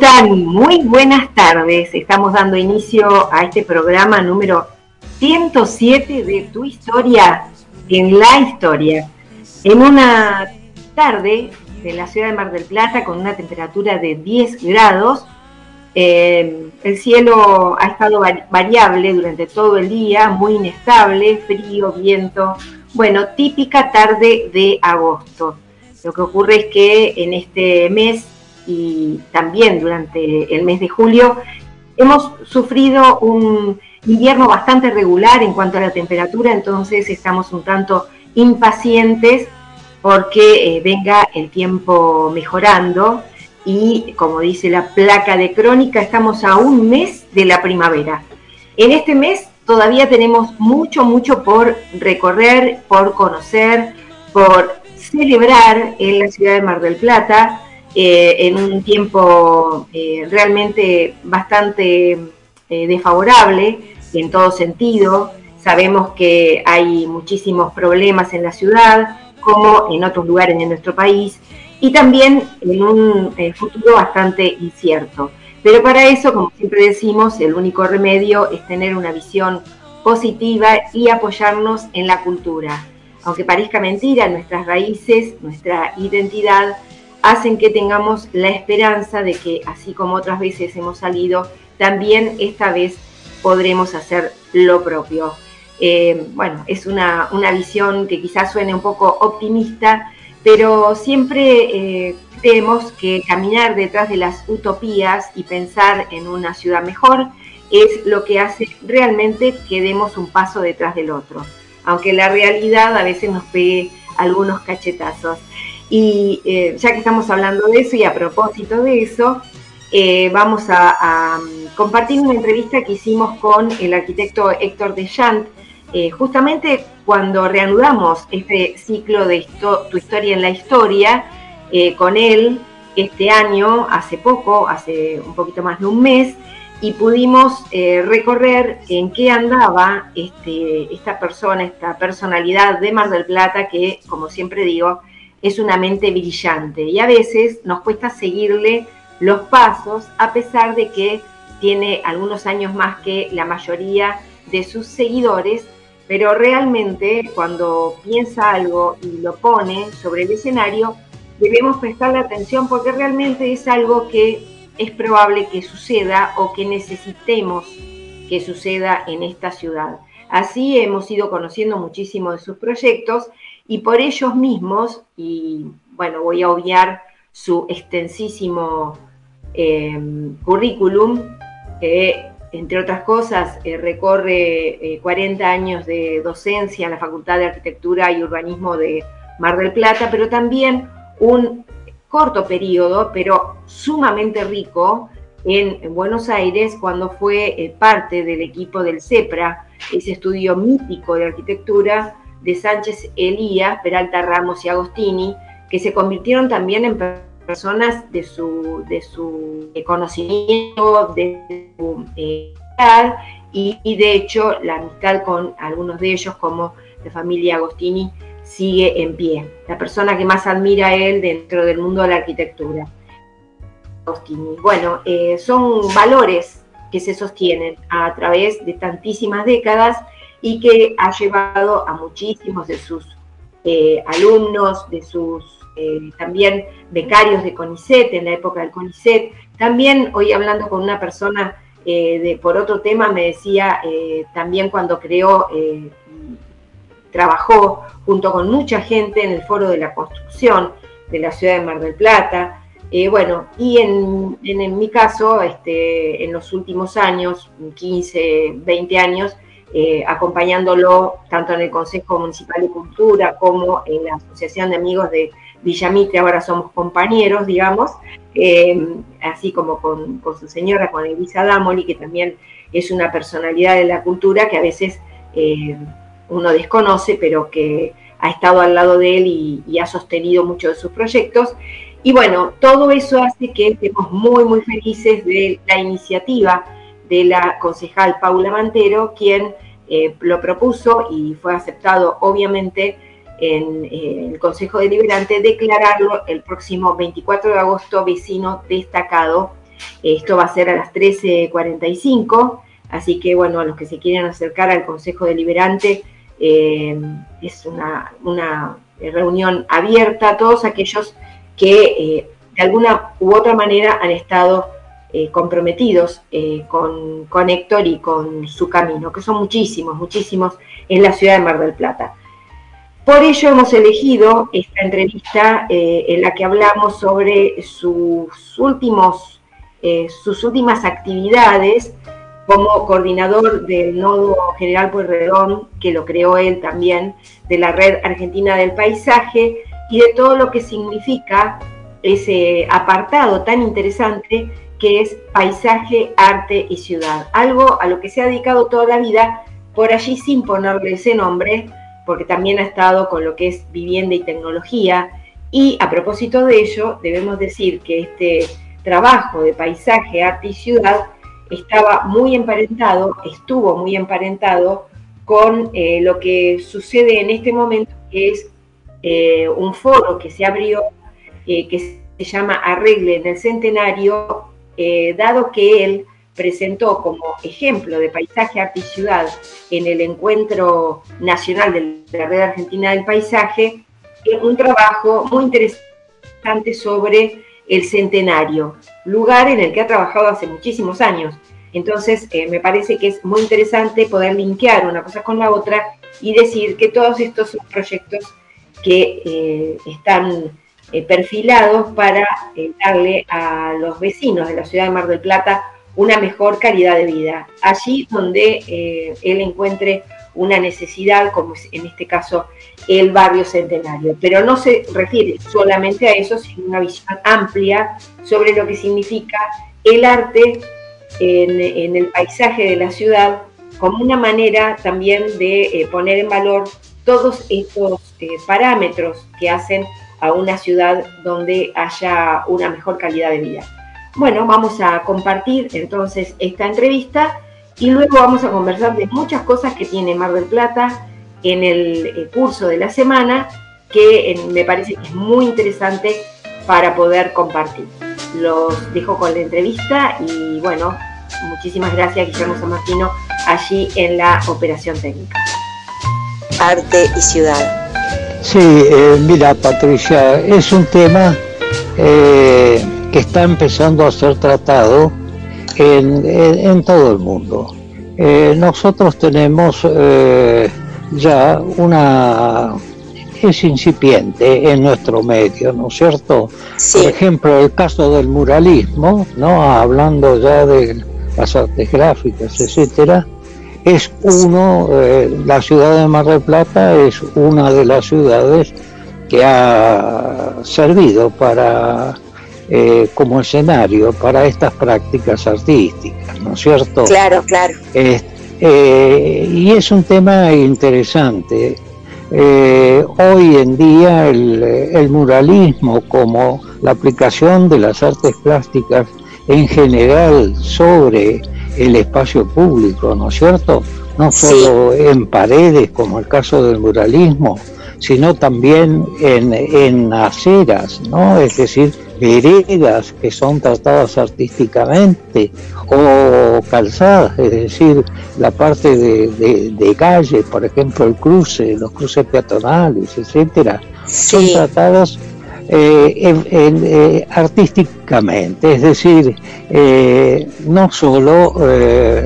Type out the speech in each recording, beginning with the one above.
están? Muy buenas tardes. Estamos dando inicio a este programa número 107 de Tu Historia en la Historia. En una tarde de la ciudad de Mar del Plata con una temperatura de 10 grados, eh, el cielo ha estado variable durante todo el día, muy inestable, frío, viento. Bueno, típica tarde de agosto. Lo que ocurre es que en este mes y también durante el mes de julio, hemos sufrido un invierno bastante regular en cuanto a la temperatura, entonces estamos un tanto impacientes porque eh, venga el tiempo mejorando y como dice la placa de crónica, estamos a un mes de la primavera. En este mes todavía tenemos mucho, mucho por recorrer, por conocer, por celebrar en la ciudad de Mar del Plata. Eh, en un tiempo eh, realmente bastante eh, desfavorable en todo sentido. Sabemos que hay muchísimos problemas en la ciudad, como en otros lugares de nuestro país, y también en un futuro bastante incierto. Pero para eso, como siempre decimos, el único remedio es tener una visión positiva y apoyarnos en la cultura. Aunque parezca mentira, nuestras raíces, nuestra identidad hacen que tengamos la esperanza de que, así como otras veces hemos salido, también esta vez podremos hacer lo propio. Eh, bueno, es una, visión que quizás suene un poco optimista, pero siempre eh, que caminar detrás de las utopías y pensar en una ciudad mejor es lo que hace realmente que demos un paso detrás del otro, aunque la realidad a veces nos pegue algunos cachetazos. Y eh, ya que estamos hablando de eso y a propósito de eso, eh, vamos a, compartir una entrevista que hicimos con el arquitecto Héctor Deschamps, eh, justamente cuando reanudamos este ciclo de Tu historia en la historia, con él este año, hace poco, hace un poquito más de un mes, y pudimos recorrer en qué andaba este, esta persona, esta personalidad de Mar del Plata, que, como siempre digo, es una mente brillante y a veces nos cuesta seguirle los pasos a pesar de que tiene algunos años más que la mayoría de sus seguidores, pero realmente cuando piensa algo y lo pone sobre el escenario, debemos prestarle atención porque realmente es algo que es probable que suceda o que necesitemos que suceda en esta ciudad. Así hemos ido conociendo muchísimo de sus proyectos y por ellos mismos, y bueno, voy a obviar su extensísimo em, currículum, que entre otras cosas eh, recorre 40 eh, años de docencia en la Facultad de Arquitectura y Urbanismo de Mar del Plata, pero también un corto periodo, pero sumamente rico, en, Buenos Aires cuando fue eh, parte del equipo del CEPRA, ese estudio mítico de arquitectura de Sánchez Elías, Peralta Ramos y Agostini, que se convirtieron también en personas de su, de su conocimiento, de su eh, y, de hecho la amistad con algunos de ellos, como la familia Agostini, sigue en pie. La persona que más admira a él dentro del mundo de la arquitectura. Agostini. Bueno, eh, son valores que se sostienen a través de tantísimas décadas y que ha llevado a muchísimos de sus eh, alumnos, de sus eh, también becarios de CONICET, en la época del CONICET. También hoy hablando con una persona eh, de, por otro tema, me decía también cuando creó, trabajó junto con mucha gente en el Foro de la Construcción de la ciudad de Mar del Plata. bueno, y en, en, mi caso, este, en los últimos años, 15, 20 años, eh, acompañándolo tanto en el Consejo Municipal de Cultura como en la Asociación de Amigos de Villamitre, ahora somos compañeros, digamos, eh, así como con, su señora, con Elisa Damoli, que también es una personalidad de la cultura que a veces eh, uno desconoce, pero que ha estado al lado de él y, y ha sostenido muchos de sus proyectos. Y bueno, todo eso hace que estemos muy, muy felices de la iniciativa de la concejal Paula Mantero, quien eh, lo propuso y fue aceptado obviamente en eh, el Consejo Deliberante declararlo el próximo 24 de agosto vecino destacado. Esto va a ser a las 13.45, así que bueno, a los que se quieran acercar al Consejo Deliberante, eh, es una, reunión abierta a todos aquellos que de alguna u otra manera han estado eh, comprometidos con, con Héctor y con su camino, que son muchísimos, muchísimos en la ciudad de Mar del Plata. Por ello hemos elegido esta entrevista en la que hablamos sobre sus, últimos, sus últimas actividades como coordinador del Nodo General Pueyrredón, que lo creó él también, de la Red Argentina del Paisaje, y de todo lo que significa ese apartado tan interesante que es paisaje, arte y ciudad. Algo a lo que se ha dedicado toda la vida, por allí sin ponerle ese nombre, porque también ha estado con lo que es vivienda y tecnología. Y a propósito de ello, debemos decir que este trabajo de paisaje, arte y ciudad estaba muy emparentado, estuvo muy emparentado con eh, lo que sucede en este momento, que es eh, un foro que se abrió, eh, que se llama Arregle en el Centenario, dado que él presentó como ejemplo de paisaje, arte y ciudad en el Encuentro Nacional de la Red Argentina del Paisaje, un trabajo muy interesante sobre el centenario, lugar en el que ha trabajado hace muchísimos años. Entonces, eh, me parece que es muy interesante poder linkear una cosa con la otra y decir que todos estos son proyectos que eh, están eh, perfilados para darle a los vecinos de la ciudad de Mar del Plata una mejor calidad de vida. Allí donde él encuentre una necesidad, como en este caso el barrio centenario. Pero no se refiere solamente a eso, sino una visión amplia sobre lo que significa el arte en, el paisaje de la ciudad como una manera también de eh, poner en valor todos estos eh, parámetros que hacen a una ciudad donde haya una mejor calidad de vida. Bueno, vamos a compartir entonces esta entrevista y luego vamos a conversar de muchas cosas que tiene Mar del Plata en el eh, curso de la semana que me parece que es muy interesante para poder compartir. Los dejo con la entrevista y bueno, muchísimas gracias Guillermo San Martino allí en la operación técnica. Arte y ciudad. Sí, eh, mira Patricia, es un tema eh, que está empezando a ser tratado en, todo el mundo. Eh, nosotros tenemos ya una es incipiente en nuestro medio, ¿no es cierto? Por ejemplo, el caso del muralismo, ¿no? Hablando ya de las artes gráficas, etcétera, es uno, eh, la ciudad de Mar del Plata es una de las ciudades que ha servido para eh, como escenario para estas prácticas artísticas, ¿no es cierto? Claro, claro. Eh, y es un tema interesante. hoy en día el, el, muralismo como la aplicación de las artes plásticas en general sobre el espacio público, ¿no es cierto? No solo en paredes, como el caso del muralismo, sino también en, en aceras, ¿no? Es decir, veredas que son tratadas artísticamente o calzadas, es decir, la parte de, de, calle, por ejemplo, el cruce, los cruces peatonales, etcétera, son tratadas eh, eh, artísticamente, es decir, eh, no solo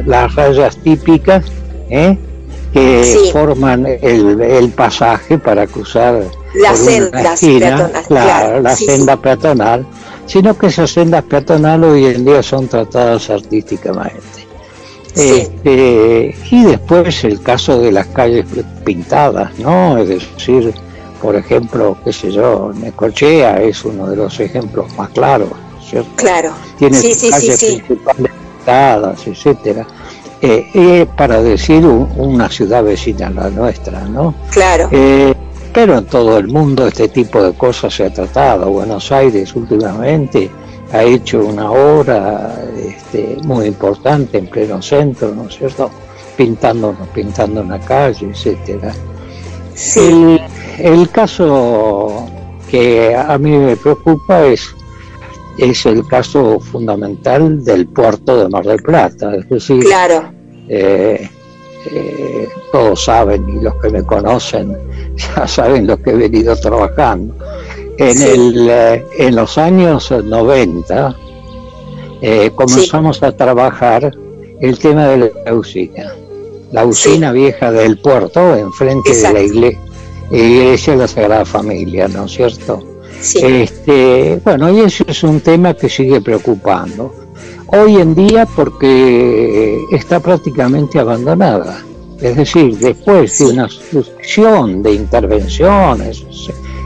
las rayas típicas que forman el, pasaje para cruzar la senda peatonal, la senda peatonal, sino que esas sendas peatonales hoy en día son tratadas artísticamente. Este, y después el caso de las calles pintadas, ¿no? Es decir, por ejemplo, qué sé yo, Necochea es uno de los ejemplos más claros, ¿cierto? Claro. Tiene calles principales etcétera. Eh, para decir una ciudad vecina a la nuestra, ¿no? Claro. Eh, pero en todo el mundo este tipo de cosas se ha tratado. Buenos Aires últimamente ha hecho una obra este, muy importante en pleno centro, ¿no es cierto? Pintando, pintando una calle, etcétera. Sí. El caso que a mí me preocupa es es el caso fundamental del puerto de Mar del Plata. Es decir, claro. Eh, eh, todos saben y los que me conocen ya saben lo que he venido trabajando. En, el, eh, en los años 90 comenzamos a trabajar el tema de la usina. La usina vieja del puerto, enfrente de la iglesia, iglesia de la Sagrada Familia, ¿no es cierto? Este, bueno, y eso es un tema que sigue preocupando. Hoy en día porque está prácticamente abandonada. Es decir, después de una sucesión de intervenciones,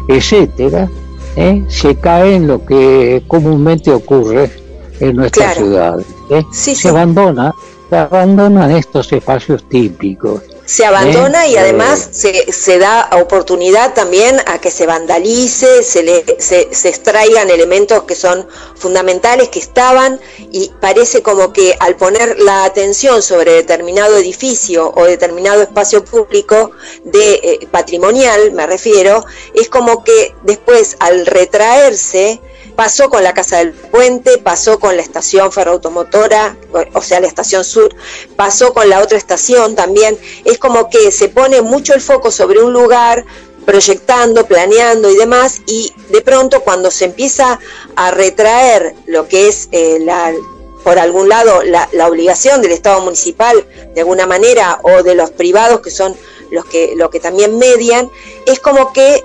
etcétera, ¿eh? se cae en lo que comúnmente ocurre en nuestra ciudad. ¿eh? se abandona, se abandonan estos espacios típicos se abandona y además se, se, da oportunidad también a que se vandalice, se, le, se, se, extraigan elementos que son fundamentales, que estaban, y parece como que al poner la atención sobre determinado edificio o determinado espacio público de eh, patrimonial, me refiero, es como que después al retraerse, Pasó con la Casa del Puente, pasó con la estación ferroautomotora, o sea, la estación sur, pasó con la otra estación también. Es como que se pone mucho el foco sobre un lugar, proyectando, planeando y demás, y de pronto cuando se empieza a retraer lo que es eh, la, por algún lado la, la, obligación del Estado municipal de alguna manera o de los privados que son los que, lo que también median, es como que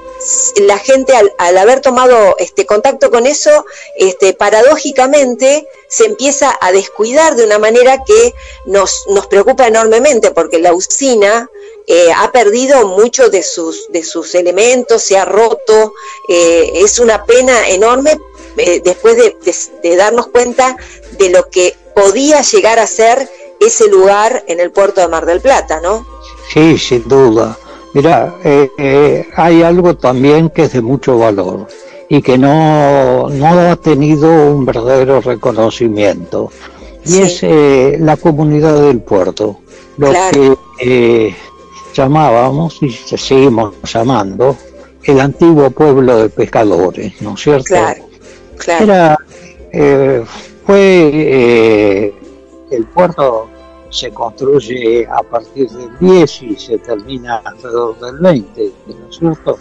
la gente al, haber tomado este contacto con eso, este, paradójicamente se empieza a descuidar de una manera que nos, nos preocupa enormemente, porque la usina eh, ha perdido muchos de sus, de sus elementos, se ha roto, eh, es una pena enorme eh, después de, de darnos cuenta de lo que podía llegar a ser ese lugar en el puerto de Mar del Plata, ¿no? Sí, sin duda. Mira, eh, eh, hay algo también que es de mucho valor y que no, ha tenido un verdadero reconocimiento. Y es eh, la comunidad del puerto, lo que llamábamos y seguimos llamando el antiguo pueblo de pescadores, ¿no es cierto? Claro, claro. Era, fue el puerto se construye a partir del 10 y se termina alrededor del 20, ¿no es cierto?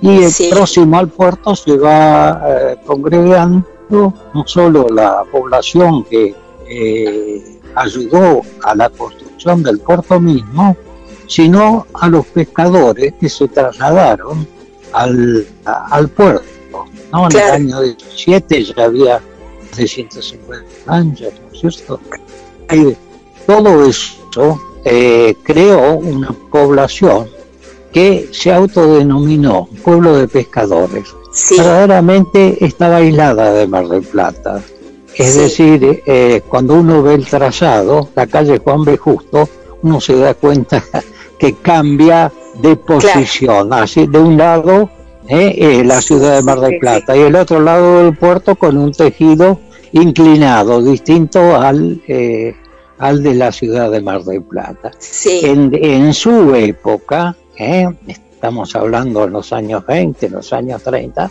Y el próximo al puerto se va eh, congregando no solo la población que eh, ayudó a la construcción del puerto mismo, sino a los pescadores que se trasladaron al, al puerto. ¿no? En el año 17 ya había de 150 años, ¿no es cierto? Todo eso eh, creó una población que se autodenominó pueblo de pescadores. Verdaderamente estaba aislada de Mar del Plata. Es decir, eh, cuando uno ve el trazado, la calle Juan B. Justo, uno se da cuenta que cambia de posición. Así, de un lado, eh, la ciudad de Mar del Plata, y el otro lado del puerto con un tejido inclinado, distinto al al de la ciudad de Mar del Plata. En, su época, ¿eh? estamos hablando en los años 20, los años 30,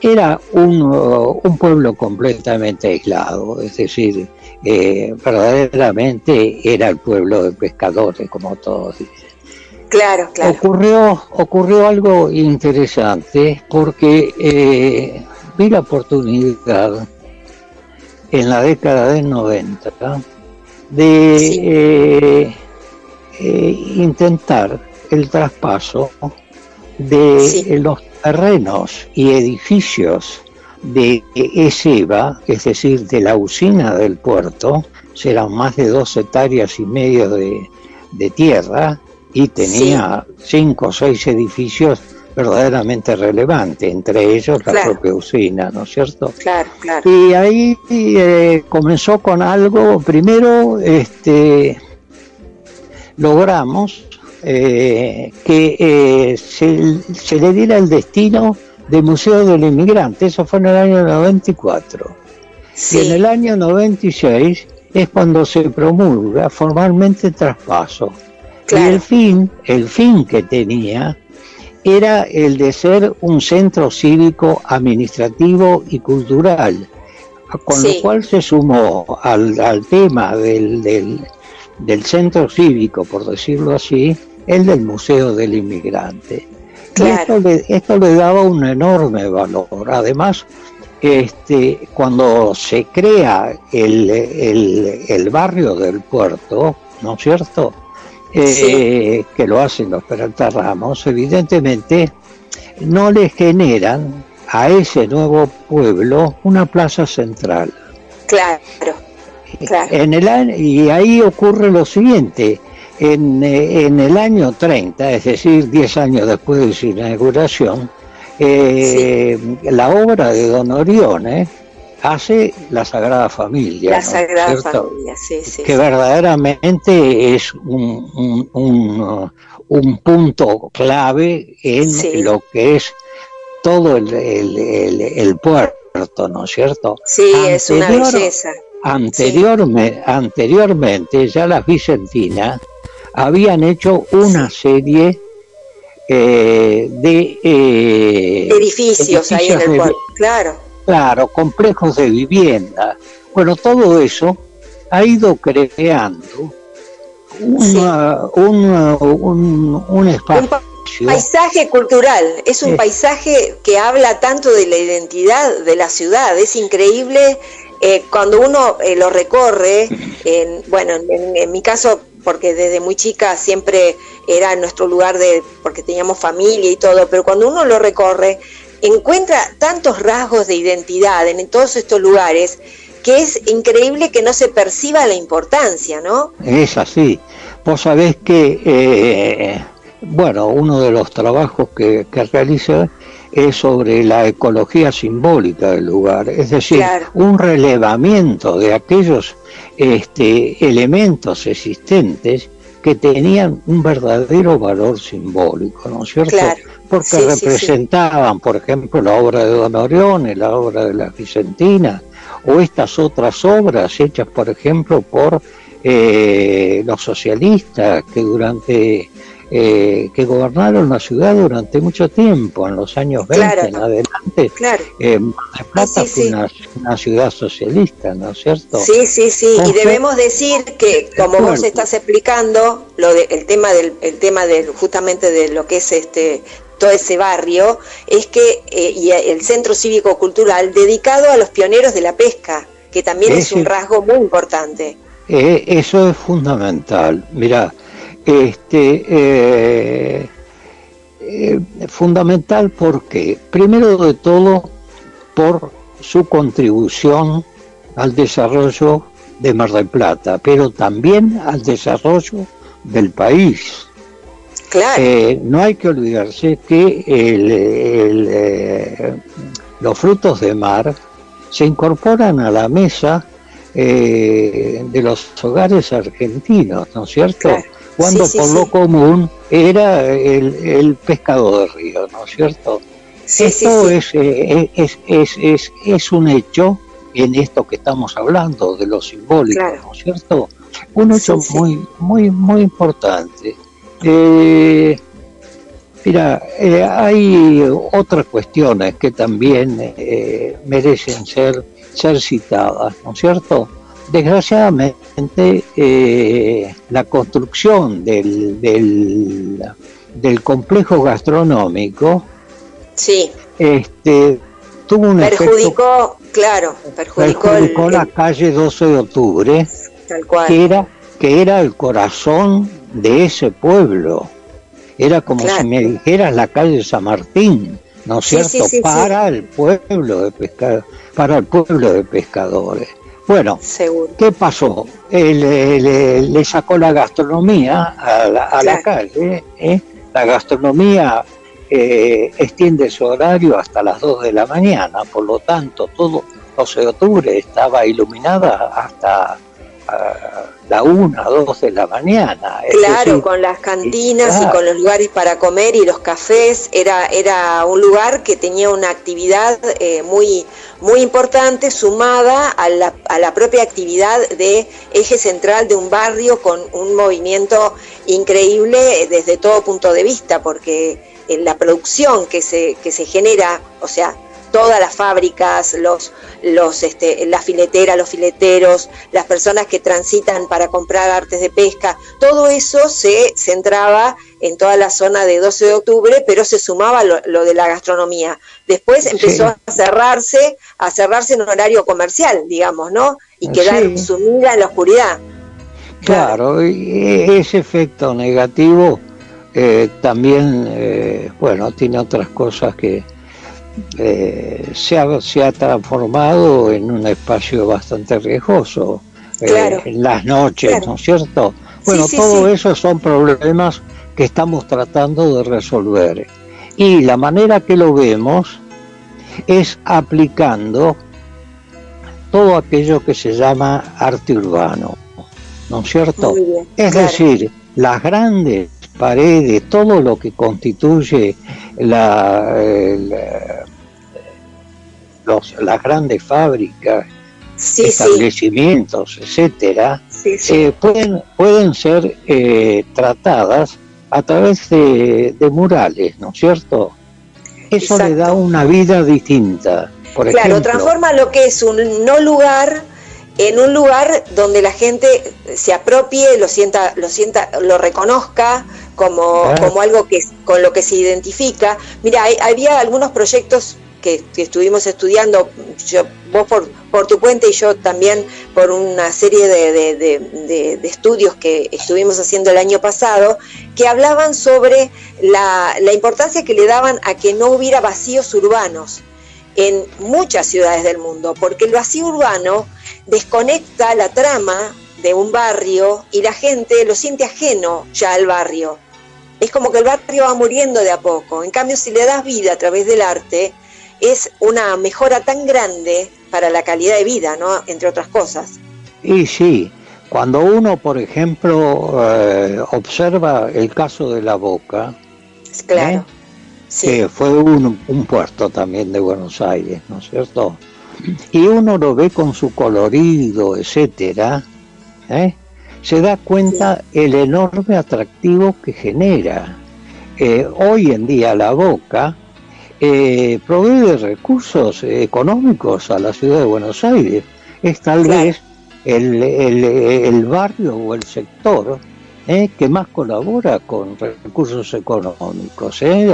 era un, un pueblo completamente aislado, es decir, eh, verdaderamente era el pueblo de pescadores, como todos dicen. Claro, claro. Ocurrió, ocurrió algo interesante porque eh, vi la oportunidad en la década del 90 de eh, eh, intentar el traspaso de los terrenos y edificios de ESEVA, es decir, de la usina del puerto, serán más de dos hectáreas y medio de, tierra y tenía cinco o seis edificios verdaderamente relevante, entre ellos la propia usina, ¿no es cierto? Claro, claro. Y ahí eh, comenzó con algo, primero este, logramos eh, que eh, se, le diera el destino de Museo del Inmigrante, eso fue en el año 94. Y en el año 96 es cuando se promulga formalmente el traspaso. Y el fin, el fin que tenía era el de ser un centro cívico, administrativo y cultural, con lo cual se sumó al, al tema del, del, del, centro cívico, por decirlo así, el del Museo del Inmigrante. esto, le, esto le daba un enorme valor. Además, este, cuando se crea el, el, el barrio del puerto, ¿no es cierto? Eh, que lo hacen los Peralta Ramos, evidentemente no le generan a ese nuevo pueblo una plaza central. Claro, claro. En el, y ahí ocurre lo siguiente, en, eh, en, el año 30, es decir, 10 años después de su inauguración, eh, la obra de Don Orione hace la Sagrada Familia. La Sagrada Familia, sí, sí. Que verdaderamente es un, un, un, punto clave en lo que es todo el, el, el, puerto, ¿no es cierto? Sí, es una belleza. Anteriormente, anteriormente ya las Vicentinas habían hecho una serie eh, de eh, edificios, ahí en el puerto, claro. Claro, complejos de vivienda. Bueno, todo eso ha ido creando un, un, espacio. Un paisaje cultural, es un paisaje que habla tanto de la identidad de la ciudad, es increíble eh, cuando uno eh, lo recorre, en, bueno, en, mi caso, porque desde muy chica siempre era nuestro lugar de, porque teníamos familia y todo, pero cuando uno lo recorre, encuentra tantos rasgos de identidad en todos estos lugares que es increíble que no se perciba la importancia, ¿no? Es así. Vos sabés que, eh, bueno, uno de los trabajos que, que realiza es sobre la ecología simbólica del lugar, es decir, un relevamiento de aquellos este, elementos existentes que tenían un verdadero valor simbólico, ¿no es cierto? Porque representaban, por ejemplo, la obra de Don Orione, la obra de la Vicentina, o estas otras obras hechas, por ejemplo, por eh, los socialistas que durante eh, que gobernaron la ciudad durante mucho tiempo, en los años 20 en adelante. Claro. Eh, Plata fue una, ciudad socialista, ¿no es cierto? Sí, sí, sí. y debemos decir que, como vos estás explicando, lo de, el tema del, el tema del, justamente de lo que es este todo ese barrio, es que eh, y el centro cívico cultural dedicado a los pioneros de la pesca, que también es, un rasgo muy importante. eso es fundamental. Mira, este, eh, eh, fundamental porque, primero de todo, por su contribución al desarrollo de Mar del Plata, pero también al desarrollo del país. Claro. Eh, no hay que olvidarse que los frutos de mar se incorporan a la mesa de los hogares argentinos, ¿no es cierto? cuando por lo común era el, pescado de río, ¿no es cierto? esto es, eh, es, es, es, es, un hecho en esto que estamos hablando, de lo simbólico, ¿no es cierto? Un hecho muy, muy, muy importante. Eh, mira, eh, hay otras cuestiones que también merecen ser, ser citadas, ¿no es cierto? Desgraciadamente, eh, la construcción del, del, complejo gastronómico sí. este, tuvo un perjudicó, claro, perjudicó, la calle 12 de octubre, Que, era, que era el corazón de ese pueblo. Era como si me dijeras la calle San Martín, ¿no es cierto? para el pueblo de pescadores, para el pueblo de pescadores. Bueno, ¿qué pasó? le, sacó la gastronomía a la, calle. ¿eh? La gastronomía eh, extiende su horario hasta las 2 de la mañana, por lo tanto, todo 12 de octubre estaba iluminada hasta la una, dos de la mañana. Claro, con las cantinas y con los lugares para comer y los cafés, era, era un lugar que tenía una actividad eh, muy, muy importante sumada a la, a la propia actividad de eje central de un barrio con un movimiento increíble desde todo punto de vista, porque en la producción que se, que se genera, o sea, todas las fábricas, los, los, este, las fileteras, los fileteros, las personas que transitan para comprar artes de pesca, todo eso se centraba en toda la zona de 12 de octubre, pero se sumaba lo, de la gastronomía. Después empezó a cerrarse, a cerrarse en horario comercial, digamos, ¿no? Y quedar sumida en la oscuridad. Claro, y ese efecto negativo eh, también, eh, bueno, tiene otras cosas que eh, se, ha, se ha transformado en un espacio bastante riesgoso en las noches, ¿no es cierto? Bueno, todo eso son problemas que estamos tratando de resolver. Y la manera que lo vemos es aplicando todo aquello que se llama arte urbano. ¿no es cierto? es decir, las grandes paredes, todo lo que constituye la, los, las grandes fábricas, establecimientos, etcétera, eh, pueden, pueden ser eh, tratadas a través de, murales, ¿no es cierto? Eso le da una vida distinta. Por claro, transforma lo que es un no lugar en un lugar donde la gente se apropie, lo sienta, lo sienta, lo reconozca como, como algo que con lo que se identifica. Mira, había algunos proyectos que, estuvimos estudiando, vos por, tu cuenta y yo también por una serie de, de, estudios que estuvimos haciendo el año pasado, que hablaban sobre la, la importancia que le daban a que no hubiera vacíos urbanos en muchas ciudades del mundo, porque el vacío urbano desconecta la trama de un barrio y la gente lo siente ajeno ya al barrio. Es como que el barrio va muriendo de a poco. En cambio, si le das vida a través del arte, es una mejora tan grande para la calidad de vida, ¿no? Entre otras cosas. Y sí, cuando uno, por ejemplo, eh, observa el caso de la Boca, claro. ¿eh? que fue un, puerto también de Buenos Aires, ¿no es cierto? Y uno lo ve con su colorido, etcétera, ¿eh? se da cuenta el enorme atractivo que genera. Hoy en día la Boca eh, provee recursos económicos a la ciudad de Buenos Aires. Es tal vez el, el, el barrio o el sector ¿eh? que más colabora con recursos económicos, ¿eh?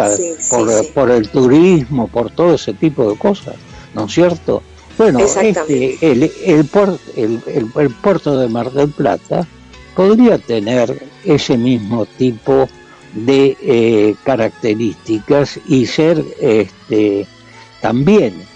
por, el turismo, por todo ese tipo de cosas, ¿no es cierto? Bueno, este, el, el, el, puerto de Mar del Plata podría tener ese mismo tipo de eh, características y ser este, también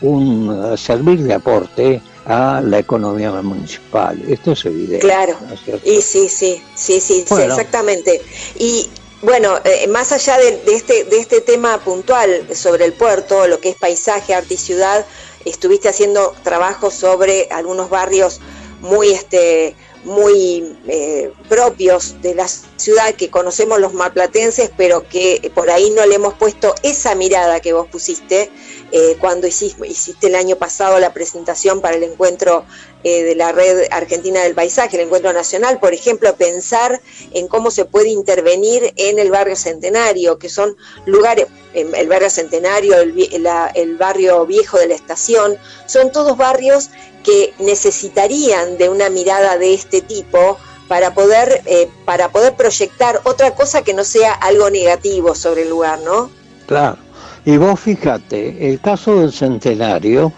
un servir de aporte a la economía municipal. Esto es evidente. Claro. y sí, sí, sí, sí, exactamente. Y bueno, eh, más allá de, este, de este tema puntual sobre el puerto, lo que es paisaje, arte y ciudad, estuviste haciendo trabajos sobre algunos barrios muy este muy eh, propios de la ciudad que conocemos los marplatenses, pero que por ahí no le hemos puesto esa mirada que vos pusiste eh, cuando hiciste, hiciste, el año pasado la presentación para el encuentro eh, de la Red Argentina del Paisaje, el encuentro nacional, por ejemplo, pensar en cómo se puede intervenir en el barrio centenario, que son lugares, el barrio centenario, el, el barrio viejo de la estación, son todos barrios que necesitarían de una mirada de este tipo para poder, eh, para poder proyectar otra cosa que no sea algo negativo sobre el lugar, ¿no? Claro. Y vos fíjate, el caso del centenario,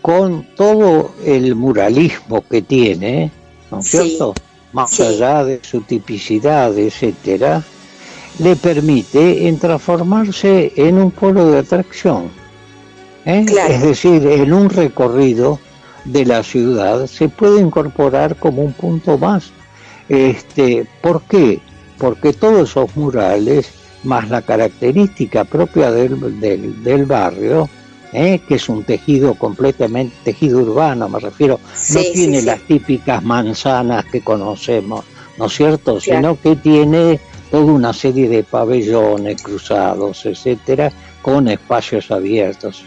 con todo el muralismo que tiene, ¿no es cierto? Más allá de su tipicidad, etcétera, le permite en transformarse en un polo de atracción. ¿eh? Es decir, en un recorrido de la ciudad se puede incorporar como un punto más. Este, ¿Por qué? Porque todos esos murales más la característica propia del, del, barrio, ¿eh? que es un tejido completamente, tejido urbano me refiero, no tiene las típicas manzanas que conocemos, ¿no es cierto? Sino que tiene toda una serie de pabellones cruzados, etcétera, con espacios abiertos.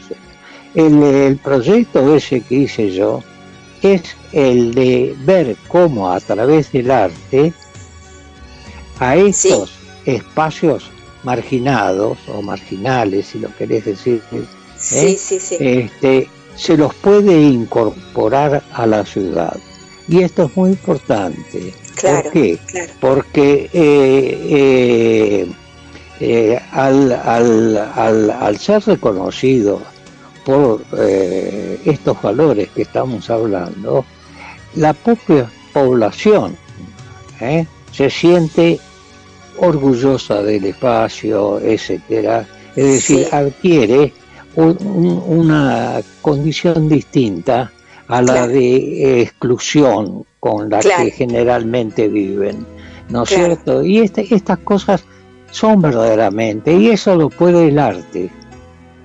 El, el proyecto ese que hice yo es el de ver cómo a través del arte a estos espacios marginados o marginales, si lo querés decir Sí, sí, sí. Este, se los puede incorporar a la ciudad. Y esto es muy importante. Claro, ¿Por qué? claro. Porque eh, eh, al, al, al, al, ser reconocido por eh, estos valores que estamos hablando, la propia población se siente orgullosa del espacio, etcétera. Es decir, Sí. adquiere un- un- una condición distinta a la Claro. de exclusión con la Claro. que generalmente viven, ¿no es Claro. cierto? Y este- estas cosas son verdaderamente, y eso lo puede el arte.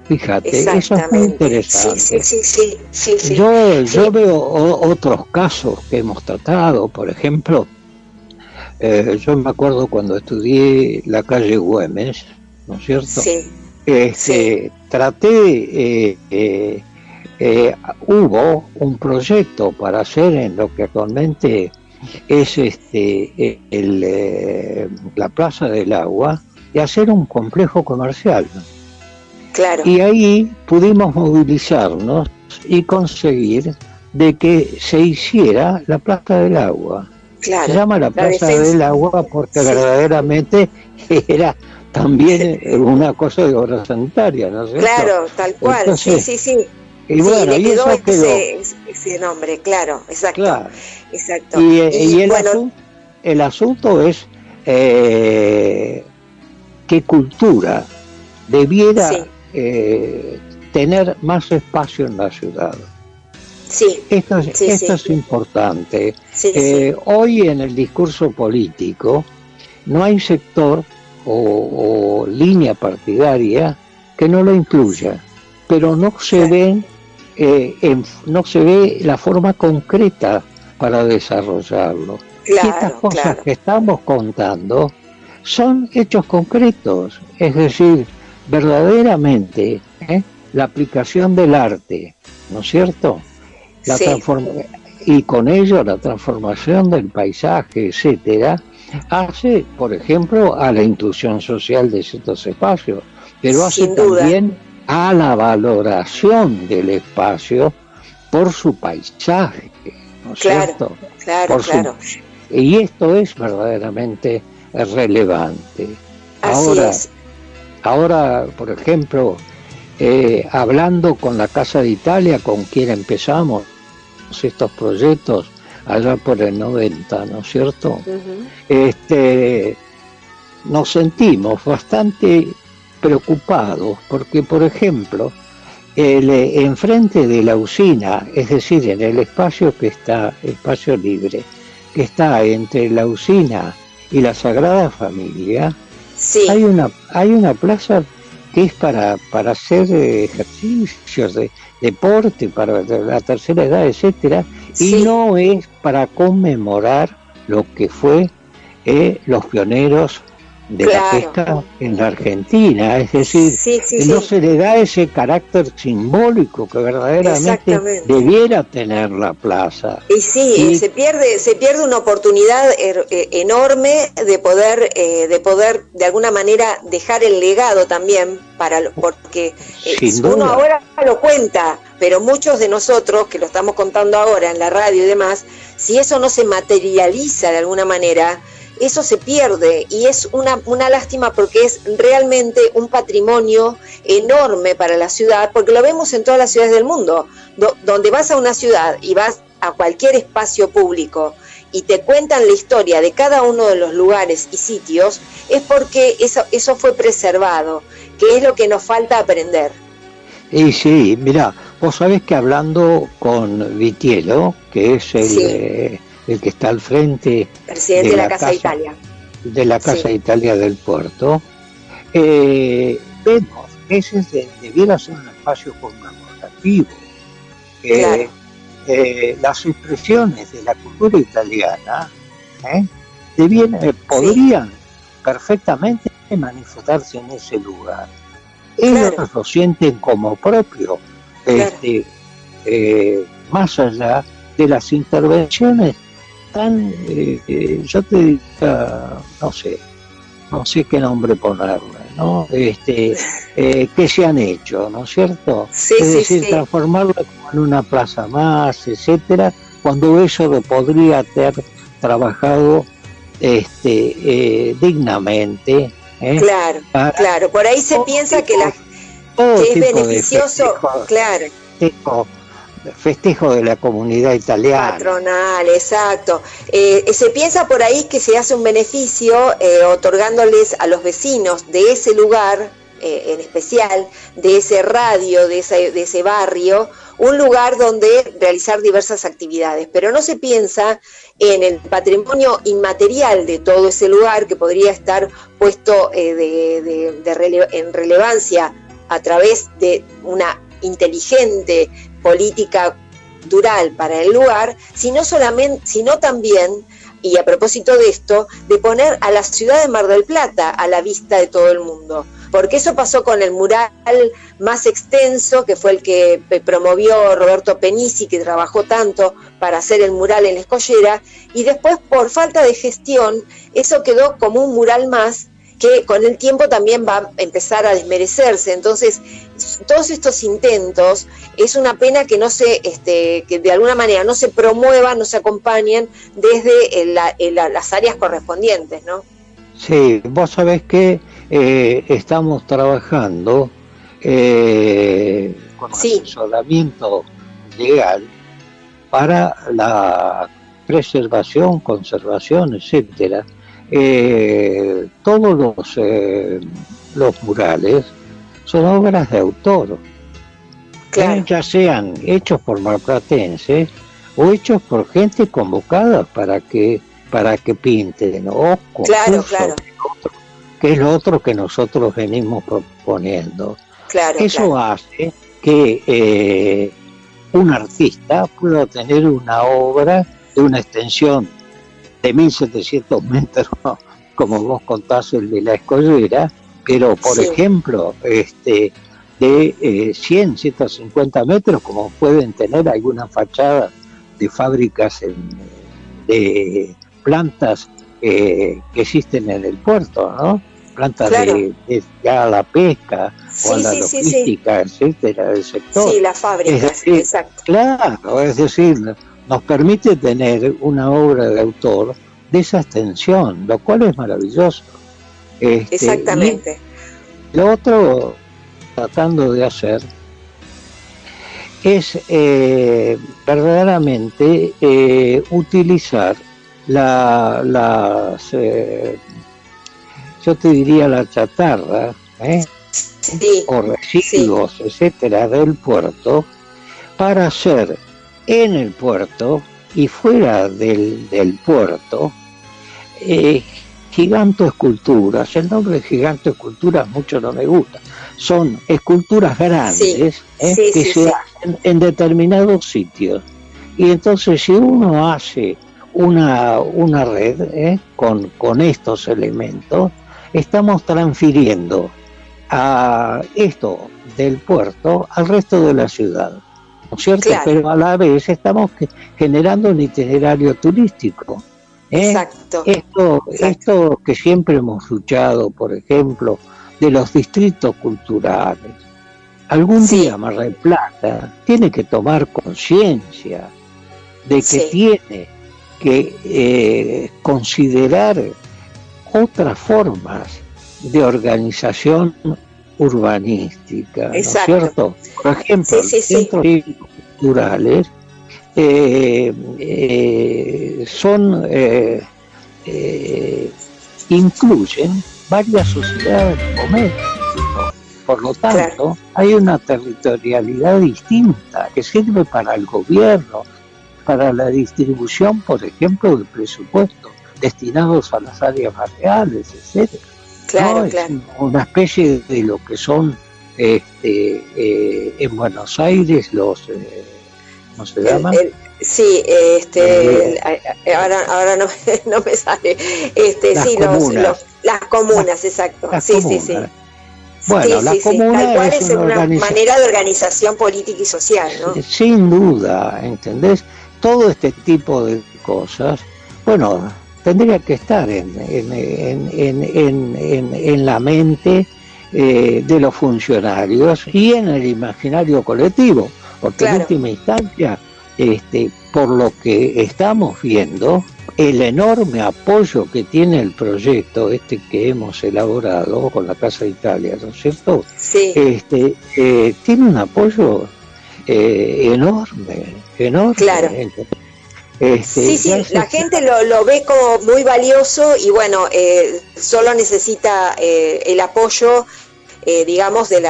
Fíjate, eso es muy interesante. Sí, sí, sí. Yo, yo veo o- otros casos que hemos tratado, por ejemplo, eh, yo me acuerdo cuando estudié la calle Güemes, ¿no es cierto? Sí, Este, Traté, eh, eh, eh, hubo un proyecto para hacer en lo que actualmente es este, el, eh, la Plaza del Agua y hacer un complejo comercial. Claro. Y ahí pudimos movilizarnos y conseguir de que se hiciera la Plaza del Agua. Claro. Se llama la Plaza del Agua porque Sí. verdaderamente era también una cosa de obra sanitaria, ¿no es cierto? Claro, tal cual. Entonces, sí, sí, sí. Y sí, bueno, le y quedó eso quedó. ese, ese nombre, claro, exacto. Claro. Exacto. Y, eh, y el, bueno, asun- el asunto es eh, qué cultura debiera Sí. Eh, tener más espacio en la ciudad. sí, Esto es, Sí, esto sí. es importante. Eh, hoy en el discurso político no hay sector o, o línea partidaria que no lo incluya, pero no se Claro. ven eh, en- no se ve la forma concreta para desarrollarlo. y estas claro, cosas claro. que estamos contando son hechos concretos, es decir, verdaderamente ¿eh? la aplicación del arte, ¿no es cierto? La Sí. y con ello la transformación del paisaje, etcétera, hace, por ejemplo, a la inclusión social de ciertos espacios, pero hace también a la valoración del espacio por su paisaje, ¿no es Claro. cierto? Claro, por su- claro. Y esto es verdaderamente relevante. Así Ahora, es. Ahora, por ejemplo, eh, hablando con la Casa de Italia, con quien empezamos estos proyectos allá por el 90, ¿no es cierto? Este, nos sentimos bastante preocupados porque, por ejemplo, el, eh, enfrente de la usina, es decir, en el espacio que está, espacio libre, que está entre la usina y la Sagrada Familia, Sí, hay una, hay una plaza que es para, para hacer eh, ejercicios de deporte, para la tercera edad, etcétera, Sí. y no es para conmemorar lo que fue eh, los pioneros de Claro. la pesca en la Argentina, es decir, sí, sí, que sí. no se le da ese carácter simbólico que verdaderamente debiera tener la plaza. Y sí, Y- se pierde, se pierde una oportunidad er- eh, enorme de poder, eh, de poder de alguna manera dejar el legado también para porque eh, uno ahora lo cuenta, pero muchos de nosotros que lo estamos contando ahora en la radio y demás, si eso no se materializa de alguna manera, eso se pierde y es una, una lástima porque es realmente un patrimonio enorme para la ciudad, porque lo vemos en todas las ciudades del mundo, Do- donde vas a una ciudad y vas a cualquier espacio público y te cuentan la historia de cada uno de los lugares y sitios, es porque eso, eso fue preservado, que es lo que nos falta aprender. Y sí, mira, vos sabés que hablando con Vitielo, que es el, Sí. eh, el que está al frente Presidente De la, Casa, casa. Italia. de la Casa Sí. Italia del Puerto, eh, vemos que ese de- debiera ser un espacio conmemorativo. Eh, Claro. eh, las expresiones de la cultura italiana ¿eh? eh, podrían perfectamente manifestarse en ese lugar. Ellos Claro. lo sienten como propio, Claro. este, eh, más allá de las intervenciones tan, eh, eh, yo te diría, no sé, no sé qué nombre ponerle, ¿no? Este, eh, que se han hecho, ¿no es cierto? Sí, es sí, decir, sí. transformarlo como en una plaza más, etcétera, cuando eso lo podría haber trabajado este, eh, dignamente. Claro, Para claro. Por ahí se piensa que, la, que es de beneficioso, festejo- claro, festejo, festejo de la comunidad italiana. patronal, exacto. Eh, se piensa por ahí que se hace un beneficio eh, otorgándoles a los vecinos de ese lugar, eh, en especial, de ese radio, de ese, barrio, un lugar donde realizar diversas actividades. Pero no se piensa en el patrimonio inmaterial de todo ese lugar que podría estar puesto de, en relevancia a través de una inteligente política cultural para el lugar, sino solamente, sino también, y a propósito de esto, de poner a la ciudad de Mar del Plata a la vista de todo el mundo. Porque eso pasó con el mural más extenso, que fue el que pe- promovió Roberto Penici, que trabajó tanto para hacer el mural en la escollera, y después por falta de gestión, eso quedó como un mural más que con el tiempo también va a empezar a desmerecerse. Entonces, todos estos intentos es una pena que no se, este, que de alguna manera no se promuevan, no se acompañen desde la- el- la- las áreas correspondientes, ¿no? Sí, vos sabés que eh, estamos trabajando eh, con Sí. asesoramiento legal para la preservación, conservación, etcétera. Eh, todos los, eh, los murales son obras de autor, Claro. ya sean hechos por marplatenses o hechos por gente convocada para que para que pinten o Claro, claro. que es lo otro- que es lo otro que nosotros venimos proponiendo. Claro, Eso hace que eh, un artista pueda tener una obra de una extensión de 1700 metros, como vos contás el de la escollera, pero por Sí. ejemplo, este de eh, 100, 150 metros, como pueden tener algunas fachadas de fábricas en, de plantas eh, que existen en el puerto, ¿no? Plantas Claro. de, de- ya la pesca o a Sí, la sí, sí, sí. logística, etcétera, del sector. Sí, las fábricas, Es decir, exacto. Claro, es decir, nos permite tener una obra de autor de esa extensión, lo cual es maravilloso. Este, Exactamente. lo otro, tratando de hacer, es eh, verdaderamente eh, utilizar la, las, eh, yo te diría la chatarra. Sí, o residuos, etcétera, del puerto para hacer en el puerto y fuera del, del puerto eh, giganto esculturas. El nombre de giganto esculturas mucho no me gusta. Son esculturas grandes eh, sí, que sí, se hacen en determinados sitios. Y entonces si uno hace una, una red eh, con, con estos elementos, estamos transfiriendo a esto del puerto al resto de la ciudad, ¿no es cierto? Claro. Pero a la vez estamos ge- generando un itinerario turístico. ¿eh? exacto. Esto, Exacto. esto que siempre hemos luchado, por ejemplo, de los distritos culturales. Algún Sí. día Mar del Plata tiene que tomar conciencia de que Sí. tiene que eh, considerar otras formas de organización urbanística, ¿no es cierto? Por ejemplo, Sí, sí, los sí. centros culturales eh, eh, son eh, eh, incluyen varias sociedades de comercio. Por lo tanto, hay una territorialidad distinta que sirve para el gobierno, para la distribución, por ejemplo, de presupuestos destinados a las áreas barriales, etcétera. Claro, ¿no? Es claro. una especie de lo que son este, eh, en Buenos Aires los, eh, ¿cómo se El- llaman? el- sí, este, el- ahora, ahora no, no me sale. Este, Las sí, los, comunas. los- las comunas, exacto. Las sí, sí, sí. Bueno, Sí, la sí, comuna es es una manera de organización política y social, ¿no? Sin duda, ¿entendés? Todo este tipo de cosas, bueno, tendría que estar en, en, la mente eh, de los funcionarios y en el imaginario colectivo, porque en última instancia, este, por lo que estamos viendo, el enorme apoyo que tiene el proyecto este que hemos elaborado con la Casa Italia, ¿no es cierto? Sí. Este, eh, tiene un apoyo eh, enorme, enorme. Claro. Este, sí, sí, la gente lo, lo, ve como muy valioso y bueno, eh, solo necesita el apoyo eh, digamos, del,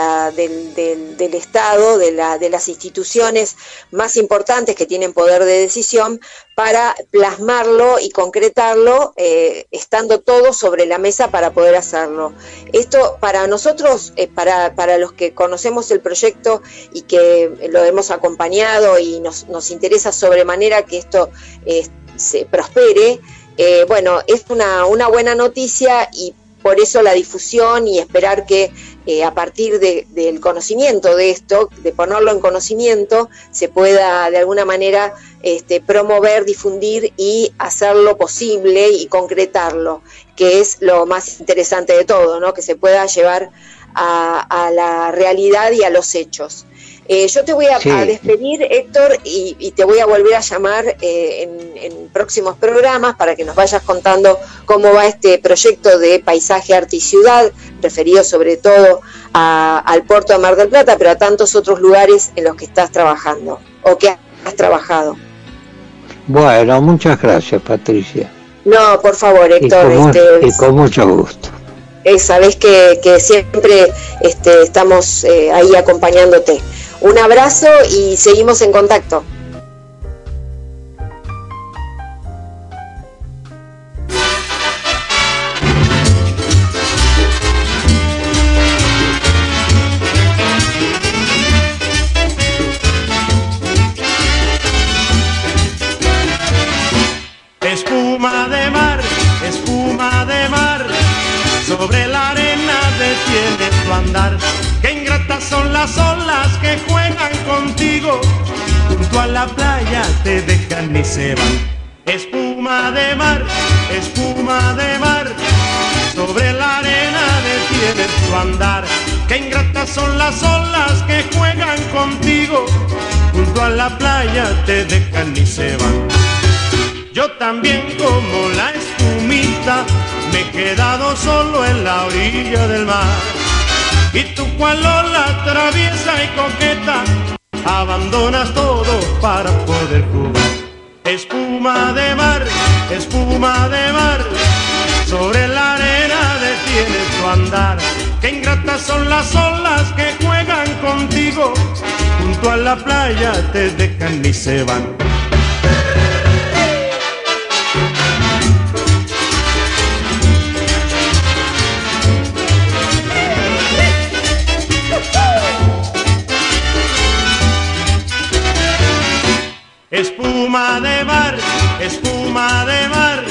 Estado, de, la, de las instituciones más importantes que tienen poder de decisión, para plasmarlo y concretarlo, eh, estando todo sobre la mesa para poder hacerlo. Esto para nosotros, eh, para, para los que conocemos el proyecto y que lo hemos acompañado y nos, nos interesa sobremanera que esto se prospere, bueno, es una, una buena noticia y por eso la difusión y esperar que eh, a partir del conocimiento de esto, de ponerlo en conocimiento, se pueda de alguna manera este, promover, difundir y hacerlo posible y concretarlo, que es lo más interesante de todo, ¿no? que se pueda llevar a la realidad y a los hechos. Eh, yo te voy a, despedir, Héctor, y, te voy a volver a llamar eh, en, próximos programas para que nos vayas contando cómo va este proyecto de paisaje, arte y ciudad, referido sobre todo al puerto de Mar del Plata, pero a tantos otros lugares en los que estás trabajando o que has trabajado. Bueno, muchas gracias, Patricia. No, por favor, Héctor. Y con, este, con mucho gusto. Eh, sabes que, siempre este, estamos ahí acompañándote. Un abrazo y seguimos en contacto. Sobre la arena detiene tu andar son las olas que juegan contigo. Junto a la playa te dejan y se van. Espuma de mar, espuma de mar. Sobre la arena detienes tu andar. Qué ingratas son las olas que juegan contigo. Junto a la playa te dejan y se van. Yo también como la espumita me he quedado solo en la orilla del mar y tú cual la traviesa y coqueta, abandonas todo para poder jugar. Espuma de mar, espuma de mar, sobre la arena detienes tu andar. Qué ingratas son las olas que juegan contigo, junto a la playa te dejan y se van. Espuma de mar, espuma de mar,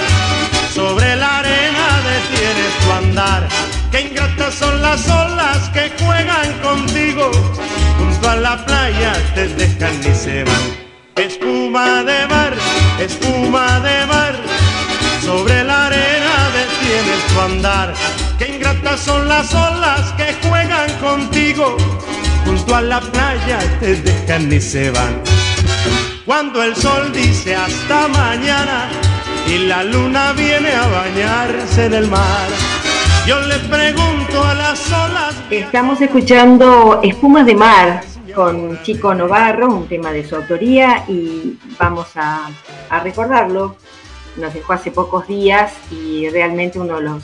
sobre la arena detienes tu andar. Qué ingratas son las olas que juegan contigo, junto a la playa te dejan y se van. Espuma de mar, espuma de mar, sobre la arena detienes tu andar. Qué ingratas son las olas que juegan contigo, junto a la playa te dejan y se van. Cuando el sol dice hasta mañana y la luna viene a bañarse en el mar. Yo le pregunto a las olas. Estamos escuchando Espumas de Mar con Chico Novarro, un tema de su autoría, y vamos a, a recordarlo. Nos dejó hace pocos días y realmente uno de los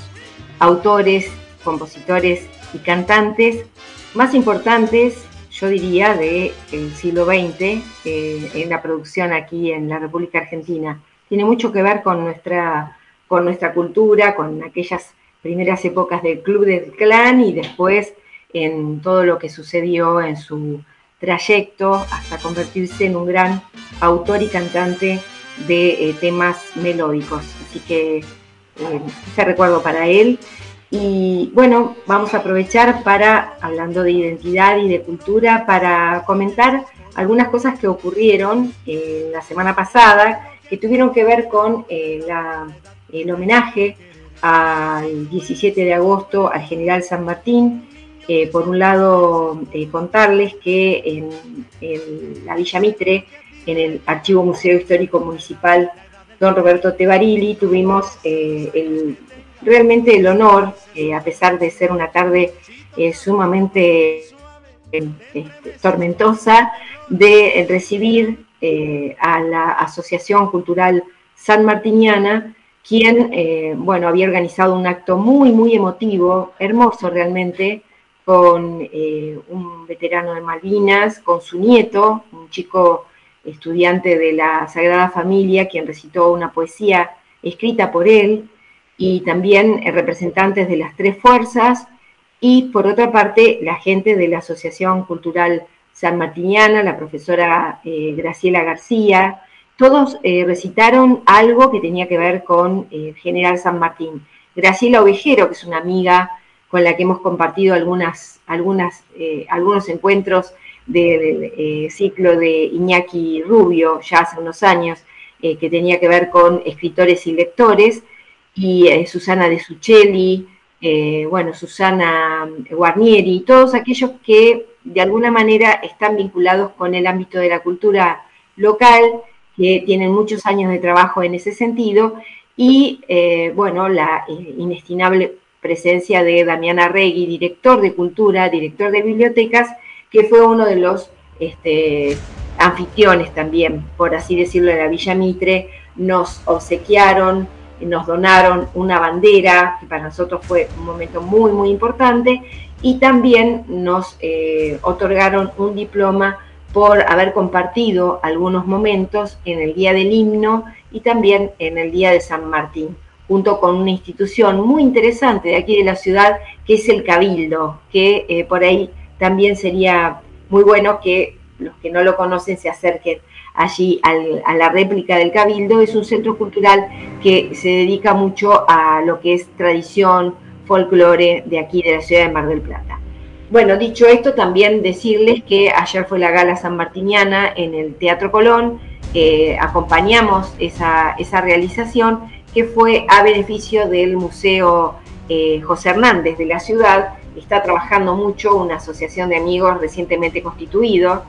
autores, compositores y cantantes más importantes yo diría, del siglo XX eh, en la producción aquí en la República Argentina. Tiene mucho que ver con nuestra, con nuestra cultura, con aquellas primeras épocas del Club del Clan y después en todo lo que sucedió en su trayecto hasta convertirse en un gran autor y cantante de eh, temas melódicos. Así que eh, ese recuerdo para él. Y bueno, vamos a aprovechar para, hablando de identidad y de cultura, para comentar algunas cosas que ocurrieron eh, la semana pasada que tuvieron que ver con eh, el homenaje al 17 de agosto al general San Martín. Eh, por un lado, contarles que en, la Villa Mitre, en el Archivo Museo Histórico Municipal Don Roberto Tebarili, tuvimos el, realmente el honor, a pesar de ser una tarde sumamente este, tormentosa, de recibir a la Asociación Cultural San Martiniana, quien, eh, bueno, había organizado un acto muy, muy emotivo, hermoso realmente, con eh, un veterano de Malvinas, con su nieto, un chico estudiante de la Sagrada Familia, quien recitó una poesía escrita por él, y también eh, representantes de las tres fuerzas, y por otra parte, la gente de la Asociación Cultural San Martiniana, la profesora Graciela García, todos eh, recitaron algo que tenía que ver con eh, General San Martín. Graciela Ovejero, que es una amiga con la que hemos compartido algunas, eh, algunos encuentros del ciclo de Iñaki Rubio, ya hace unos años, que tenía que ver con escritores y lectores, y Susana de Suchelli, bueno, Susana Guarnieri, todos aquellos que de alguna manera están vinculados con el ámbito de la cultura local que tienen muchos años de trabajo en ese sentido, y eh, bueno, la eh, inestimable presencia de Damián Arregui, director de cultura, director de bibliotecas, que fue uno de los este, anfitriones también, por así decirlo, de la Villa Mitre, nos obsequiaron, nos donaron una bandera, que para nosotros fue un momento muy, muy importante, y también nos eh, otorgaron un diploma por haber compartido algunos momentos en el Día del Himno y también en el Día de San Martín, junto con una institución muy interesante de aquí de la ciudad, que es el Cabildo, que eh, por ahí también sería muy bueno que los que no lo conocen se acerquen allí a la réplica del Cabildo. Es un centro cultural que se dedica mucho a lo que es tradición, folclore de aquí de la ciudad de Mar del Plata. Bueno, dicho esto, también decirles que ayer fue la gala San Martiniana en el Teatro Colón, acompañamos esa, realización que fue a beneficio del Museo eh, José Hernández de la ciudad. Está trabajando mucho una asociación de amigos recientemente constituido,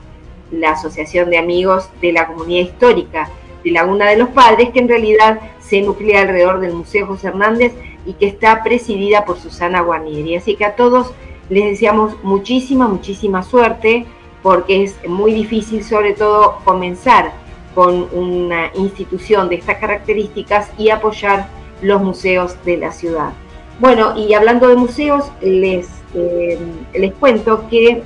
la Asociación de Amigos de la Comunidad Histórica de Laguna de los Padres, que en realidad se nuclea alrededor del Museo José Hernández y que está presidida por Susana Guarnieri. Así que a todos les deseamos muchísima, muchísima suerte porque es muy difícil sobre todo comenzar con una institución de estas características y apoyar los museos de la ciudad. Bueno, y hablando de museos, les, eh, les cuento que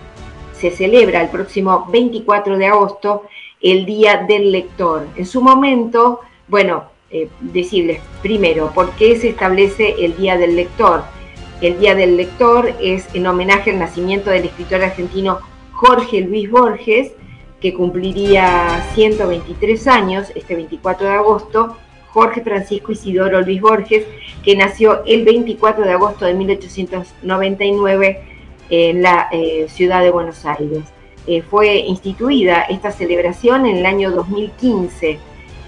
se celebra el próximo 24 de agosto el Día del Lector. En su momento, bueno, eh, decirles primero por qué se establece el Día del Lector el Día del Lector es en homenaje al nacimiento del escritor argentino Jorge Luis Borges, que cumpliría 123 años este 24 de agosto. Jorge Francisco Isidoro Luis Borges, que nació el 24 de agosto de 1899 en la eh, ciudad de Buenos Aires. Eh, fue instituida esta celebración en el año 2015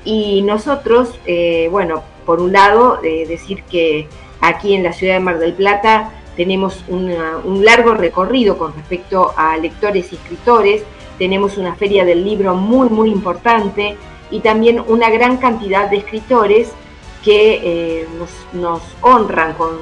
y nosotros, eh, bueno, por un lado, decir que Aquí en la ciudad de Mar del Plata tenemos un largo recorrido con respecto a lectores y escritores, tenemos una feria del libro muy, muy importante y también una gran cantidad de escritores que nos, honran con,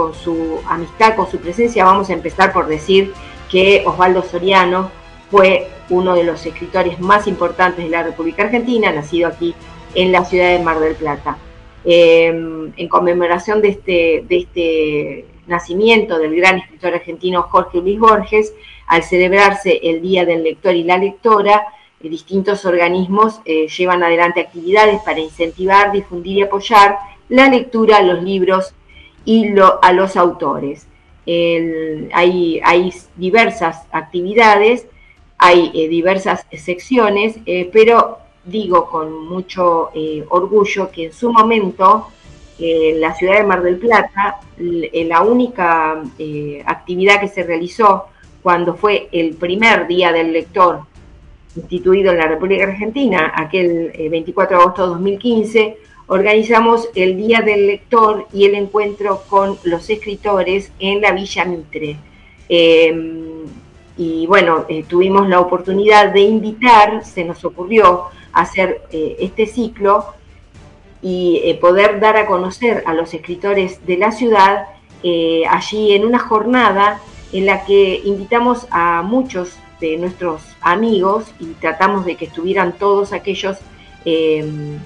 con su amistad, con su presencia. Vamos a empezar por decir que Osvaldo Soriano fue uno de los escritores más importantes de la República Argentina, nacido aquí en la ciudad de Mar del Plata. Em, en conmemoración de este, de este nacimiento del gran escritor argentino Jorge Luis Borges, al celebrarse el Día del Lector y la Lectora, eh, distintos organismos eh, llevan adelante actividades para incentivar, difundir y apoyar la lectura, los libros y a los autores. hay, hay, diversas actividades, hay eh, diversas secciones, pero digo con mucho eh, orgullo que en su momento en eh, la ciudad de Mar del Plata, eh, la única actividad que se realizó cuando fue el primer día del lector instituido en la República Argentina, aquel 24 de agosto de 2015, organizamos el Día del Lector y el encuentro con los escritores en la Villa Mitre. Em, y bueno, eh, tuvimos la oportunidad de invitar, se nos ocurrió hacer eh, este ciclo y eh, poder dar a conocer a los escritores de la ciudad allí en una jornada en la que invitamos a muchos de nuestros amigos y tratamos de que estuvieran todos aquellos em,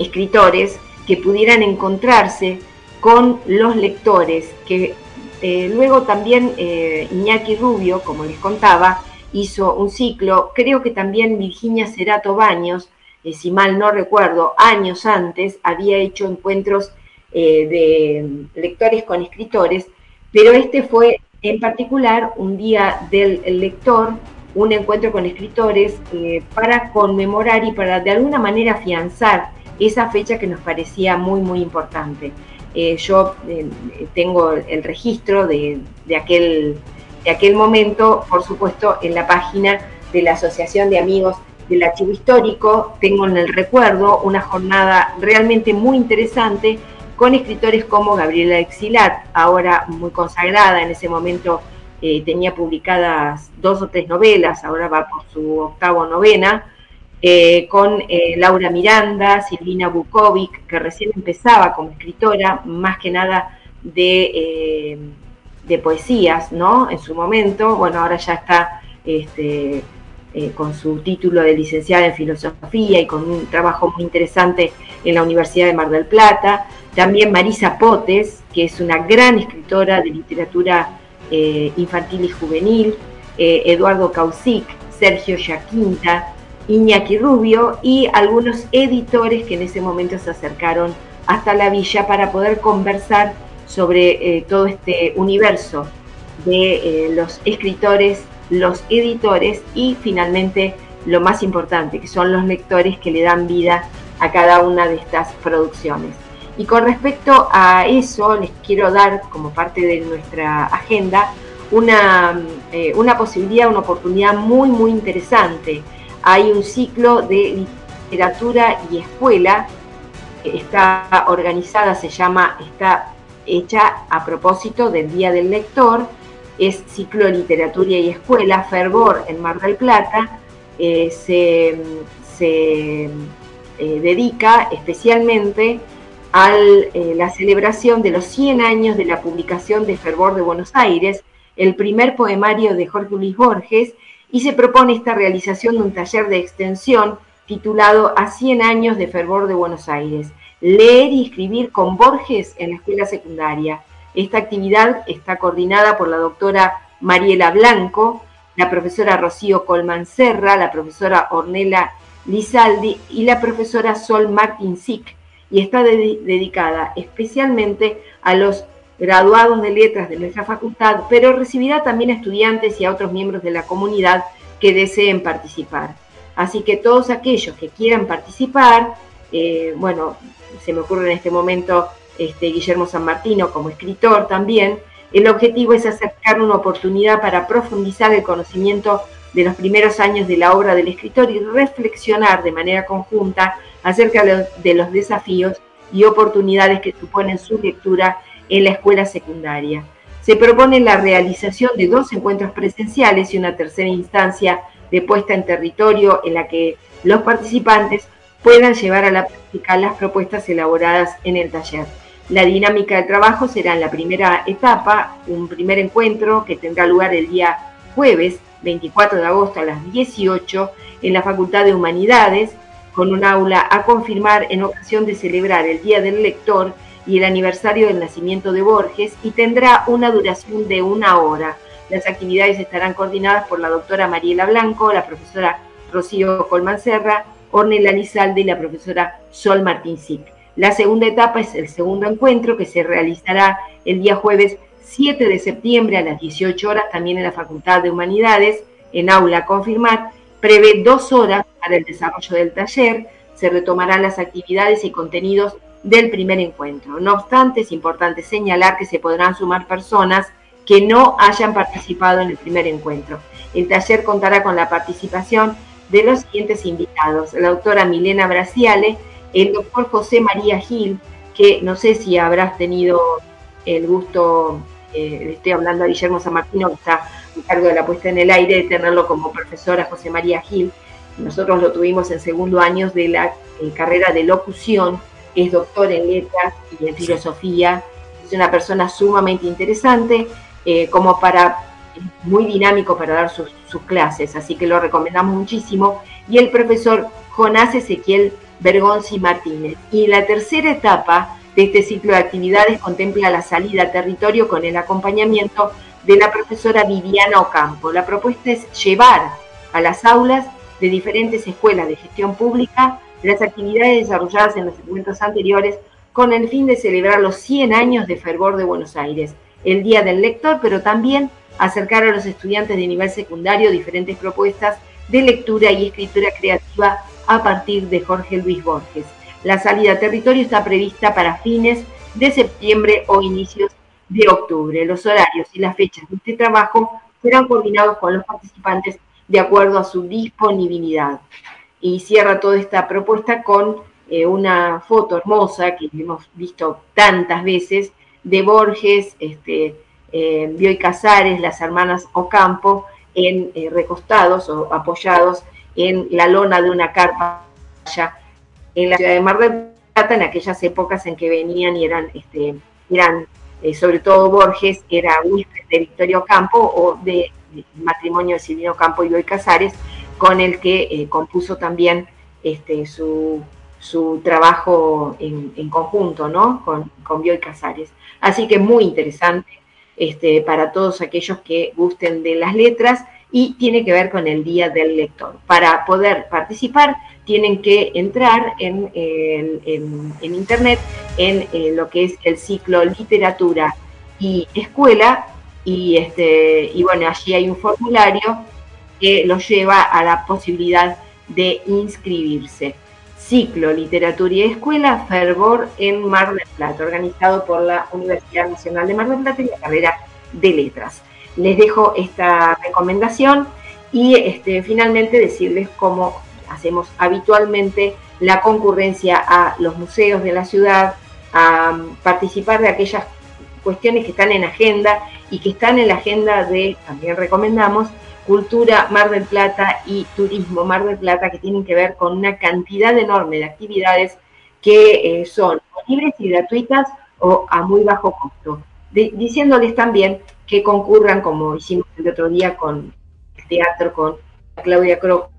escritores que pudieran encontrarse con los lectores, que eh, luego también eh, Iñaki Rubio, como les contaba, hizo un ciclo, creo que también Virginia Cerato Baños, eh, si mal no recuerdo, años antes había hecho encuentros de lectores con escritores, pero este fue en particular un día del lector, un encuentro con escritores para conmemorar y para de alguna manera afianzar esa fecha que nos parecía muy, muy importante. Eh, yo eh, tengo el registro de, aquel, de aquel momento, por supuesto, en la página de la Asociación de Amigos del Archivo Histórico. Tengo en el recuerdo una jornada realmente muy interesante con escritores como Gabriela Exilat, ahora muy consagrada, en ese momento eh, tenía publicadas dos o tres novelas, ahora va por su octavo novena, eh, con eh, Laura Miranda, Silvina Bukovic, que recién empezaba como escritora, más que nada de, eh, de, poesías, ¿no? En su momento, bueno, ahora ya está este, con su título de licenciada en filosofía y con un trabajo muy interesante en la Universidad de Mar del Plata. También Marisa Potes, que es una gran escritora de literatura infantil y juvenil. Eduardo Caucic, Sergio Yaquinta, Iñaki Rubio y algunos editores que en ese momento se acercaron hasta la villa para poder conversar sobre eh, todo este universo de eh, los escritores, los editores y finalmente lo más importante, que son los lectores que le dan vida a cada una de estas producciones. Y con respecto a eso, les quiero dar como parte de nuestra agenda una, eh, una posibilidad, una oportunidad muy, muy interesante hay un ciclo de literatura y escuela, está organizada, se llama, está hecha a propósito del Día del Lector, es ciclo de literatura y escuela, Fervor en Mar del Plata, eh, se, eh, dedica especialmente a eh, la celebración de los 100 años de la publicación de Fervor de Buenos Aires, el primer poemario de Jorge Luis Borges, y se propone esta realización de un taller de extensión titulado A 100 años de fervor de Buenos Aires, leer y escribir con Borges en la escuela secundaria. Esta actividad está coordinada por la doctora Mariela Blanco, la profesora Rocío Colman Serra, la profesora Ornella Lizaldi y la profesora Sol Martin Sick, y está dedicada especialmente a los graduados de letras de nuestra facultad, pero recibirá también a estudiantes y a otros miembros de la comunidad que deseen participar. Así que todos aquellos que quieran participar, eh, bueno, se me ocurre en este momento este, Guillermo San Martino como escritor también, el objetivo es acercar una oportunidad para profundizar el conocimiento de los primeros años de la obra del escritor y reflexionar de manera conjunta acerca de los desafíos y oportunidades que suponen su lectura en la escuela secundaria. Se propone la realización de dos encuentros presenciales y una tercera instancia de puesta en territorio en la que los participantes puedan llevar a la práctica las propuestas elaboradas en el taller. La dinámica de trabajo será en la primera etapa, un primer encuentro que tendrá lugar el día jueves 24 de agosto a las 18 en la Facultad de Humanidades, con un aula a confirmar en ocasión de celebrar el Día del Lector y el aniversario del nacimiento de Borges y tendrá una duración de una hora. Las actividades estarán coordinadas por la doctora Mariela Blanco, la profesora Rocío Colman Serra, Ornella Lizalde y la profesora Sol Martín Sic. La segunda etapa es el segundo encuentro que se realizará el día jueves 7 de septiembre a las 18 horas también en la Facultad de Humanidades, en aula confirmar. Prevé dos horas para el desarrollo del taller. Se retomarán las actividades y contenidos del primer encuentro. No obstante, es importante señalar que se podrán sumar personas que no hayan participado en el primer encuentro. El taller contará con la participación de los siguientes invitados. La doctora Milena Braciale, el doctor José María Gil, que no sé si habrás tenido el gusto, eh, estoy hablando a Guillermo San Martino, que está a cargo de la puesta en el aire, de tenerlo como profesor a José María Gil. Nosotros lo tuvimos en segundo año de la eh, carrera de locución, es doctor en letras y en filosofía, es una persona sumamente interesante, eh, como para, muy dinámico para dar sus, sus clases, así que lo recomendamos muchísimo. Y el profesor Jonás Ezequiel Bergonzi Martínez. Y la tercera etapa de este ciclo de actividades contempla la salida a territorio con el acompañamiento de la profesora Viviana Ocampo. La propuesta es llevar a las aulas de diferentes escuelas de gestión pública las actividades desarrolladas en los segmentos anteriores con el fin de celebrar los 100 años de Fervor de Buenos Aires, el Día del Lector, pero también acercar a los estudiantes de nivel secundario diferentes propuestas de lectura y escritura creativa a partir de Jorge Luis Borges. La salida a territorio está prevista para fines de septiembre o inicios de octubre. Los horarios y las fechas de este trabajo serán coordinados con los participantes de acuerdo a su disponibilidad. Y cierra toda esta propuesta con eh, una foto hermosa que hemos visto tantas veces de Borges, este, eh, Bioy Casares, las hermanas Ocampo, en eh, recostados o apoyados en la lona de una carpa en la ciudad de Mar del Plata, en aquellas épocas en que venían y eran, este, eran eh, sobre todo Borges, era huésped de Victorio Campo o de, matrimonio de Silvino Campo y Bioy Casares, con el que eh, compuso también este, su, su trabajo en, conjunto, ¿no? Con, con Bioy Casares. Así que muy interesante este, para todos aquellos que gusten de las letras y tiene que ver con el Día del Lector. Para poder participar tienen que entrar en, Internet en, eh, lo que es el ciclo Literatura y Escuela y, este, y bueno, allí hay un formulario que los lleva a la posibilidad de inscribirse. Ciclo Literatura y Escuela, Fervor en Mar del Plata, organizado por la Universidad Nacional de Mar del Plata y la carrera de Letras les dejo esta recomendación y este, finalmente decirles cómo hacemos habitualmente la concurrencia a los museos de la ciudad, a participar de aquellas cuestiones que están en agenda y que están en la agenda de, también recomendamos, Cultura Mar del Plata y Turismo Mar del Plata, que tienen que ver con una cantidad enorme de actividades que eh, son libres y gratuitas o a muy bajo costo. diciéndoles también que concurran, como hicimos el otro día con el teatro, con Claudia Croco,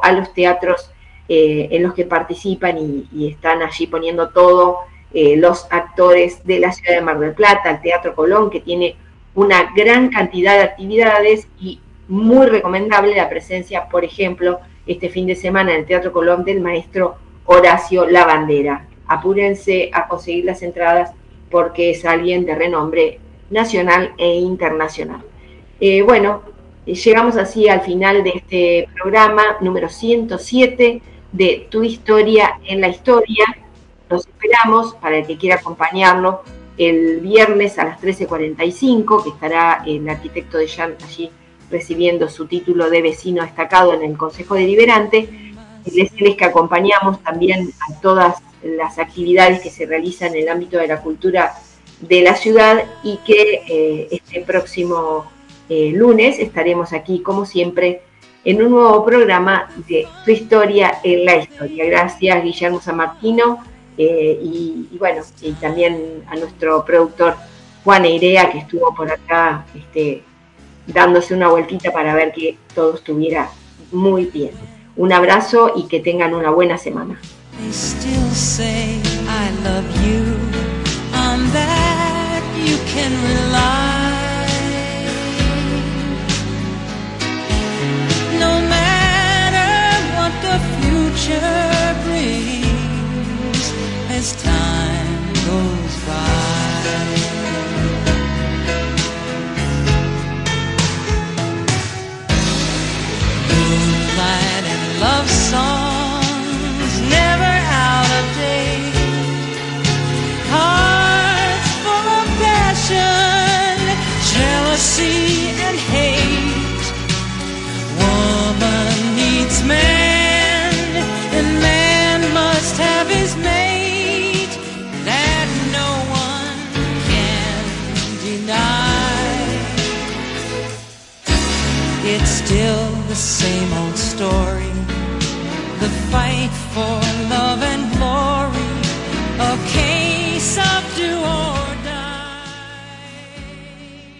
a los teatros eh, en los que participan y, están allí poniendo todo eh, los actores de la ciudad de Mar del Plata, el Teatro Colón, que tiene una gran cantidad de actividades y muy recomendable la presencia, por ejemplo, este fin de semana en el Teatro Colón del maestro Horacio Lavandera. Apúrense a conseguir las entradas porque es alguien de renombre nacional e internacional. Eh, bueno, llegamos así al final de este programa número 107 de Tu Historia en la Historia. Los esperamos para el que quiera acompañarlo el viernes a las 13.45, que estará el arquitecto de Jean allí recibiendo su título de vecino destacado en el Consejo Deliberante. Les, les que acompañamos también a todas las actividades que se realizan en el ámbito de la cultura de la ciudad y que eh, este próximo eh, lunes estaremos aquí, como siempre, en un nuevo programa de Tu Historia en la Historia. Gracias, Guillermo San Martino, eh, y, bueno, y también a nuestro productor Juan Eirea, que estuvo por acá este, dándose una vueltita para ver que todo estuviera muy bien. Un abrazo y que tengan una buena semana. can love songs never out of date, hearts full of passion, jealousy and hate. Woman needs man, and man must have his mate that no one can deny. It's still the same old story